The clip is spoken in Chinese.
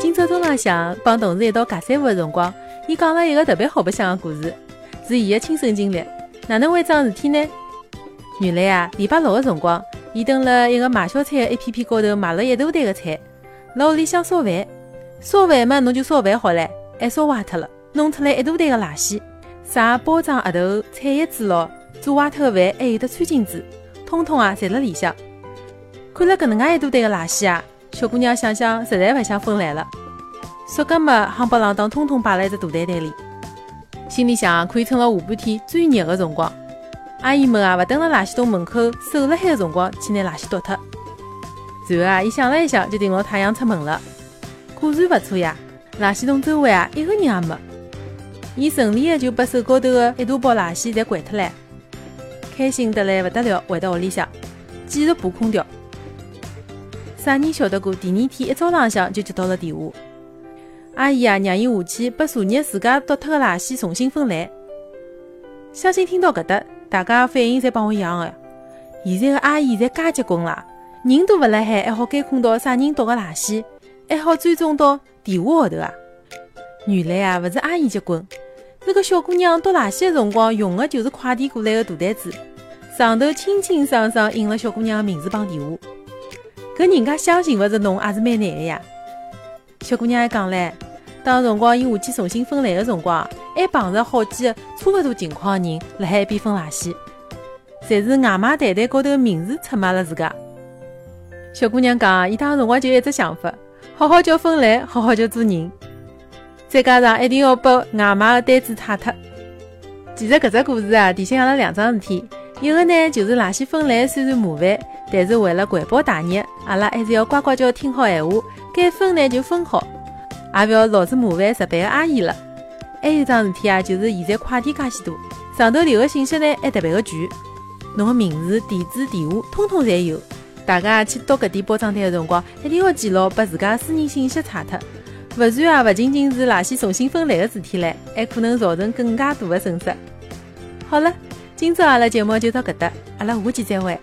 今朝中浪向帮同事一道夹三胡的辰光，伊讲了一个特别好白相的故事，是伊的亲身经历。哪能会桩事体呢？原来啊，礼拜六的辰光，伊登了一个买小菜的 A P P 高头买了一大袋的菜，辣屋里向烧饭。烧饭嘛，侬就烧饭好唻，还烧坏脱了，弄出来一大袋的垃圾，啥包装盒头、菜叶子咯，做坏脱的饭还有的餐巾纸，通通啊，侪辣里向。看了搿能介一大袋的垃圾啊，小姑娘想想，实在勿想分来了。说搿么，夯不啷当，通通摆辣一只大袋袋里。心里想，可以趁了下半天最热的辰光，阿姨们啊，勿等辣垃圾桶门口守辣海的辰光，去拿垃圾倒脱。然后啊，伊想了一想，就顶牢太阳出门了。果然勿错呀，垃圾桶周围啊，一个人也没。伊顺利的就把手高头的一大包垃圾侪掼脱来，开心得来勿得了，回到屋里向继续补空调。啥人晓得过第二天一早浪向就接到了电话。阿姨啊，让伊下去把昨日自家倒脱的垃圾重新分类。相信听到搿搭，大家反应侪帮我一样的。现在的阿姨侪介结棍啦，人都勿辣海，还好监控到啥人倒个垃圾，还好追踪到电话号头啊。原来啊，勿是阿姨结棍，这个小姑娘倒垃圾的辰光用的就是快递过来的大单子，上头清清爽爽印了小姑娘的名字帮电话。搿人家相信勿着侬，也是蛮难的呀。小姑娘还讲唻。当辰光，伊下去重新分类的辰光，还碰着好几个差勿多情况的人辣海一边分垃圾，侪是外卖袋袋高头的名字出卖了自家。小姑娘讲，伊当辰光就一只想法：好好叫分类，好好叫做人，再加上一定要把外卖的单子擦脱。其实搿只故事啊，提醒阿拉两桩事体：一个呢，就是垃圾分类虽然麻烦，但是为了环保大业，阿拉还是要乖乖叫听好闲话，该分呢就分好。也勿要老是麻烦值班的阿姨了。还有桩事体啊，就是现在快递介许多，上头留个信息呢还特别的全，侬个名字、地址、电话，通通侪有。大家去到搿点包装袋的辰光，一定要记牢，把自家私人信息擦脱。勿然啊，勿仅仅是垃圾重新分类的事体唻，还可能造成更加大的损失。好了，今朝阿拉节目就到搿搭，阿拉下期再会。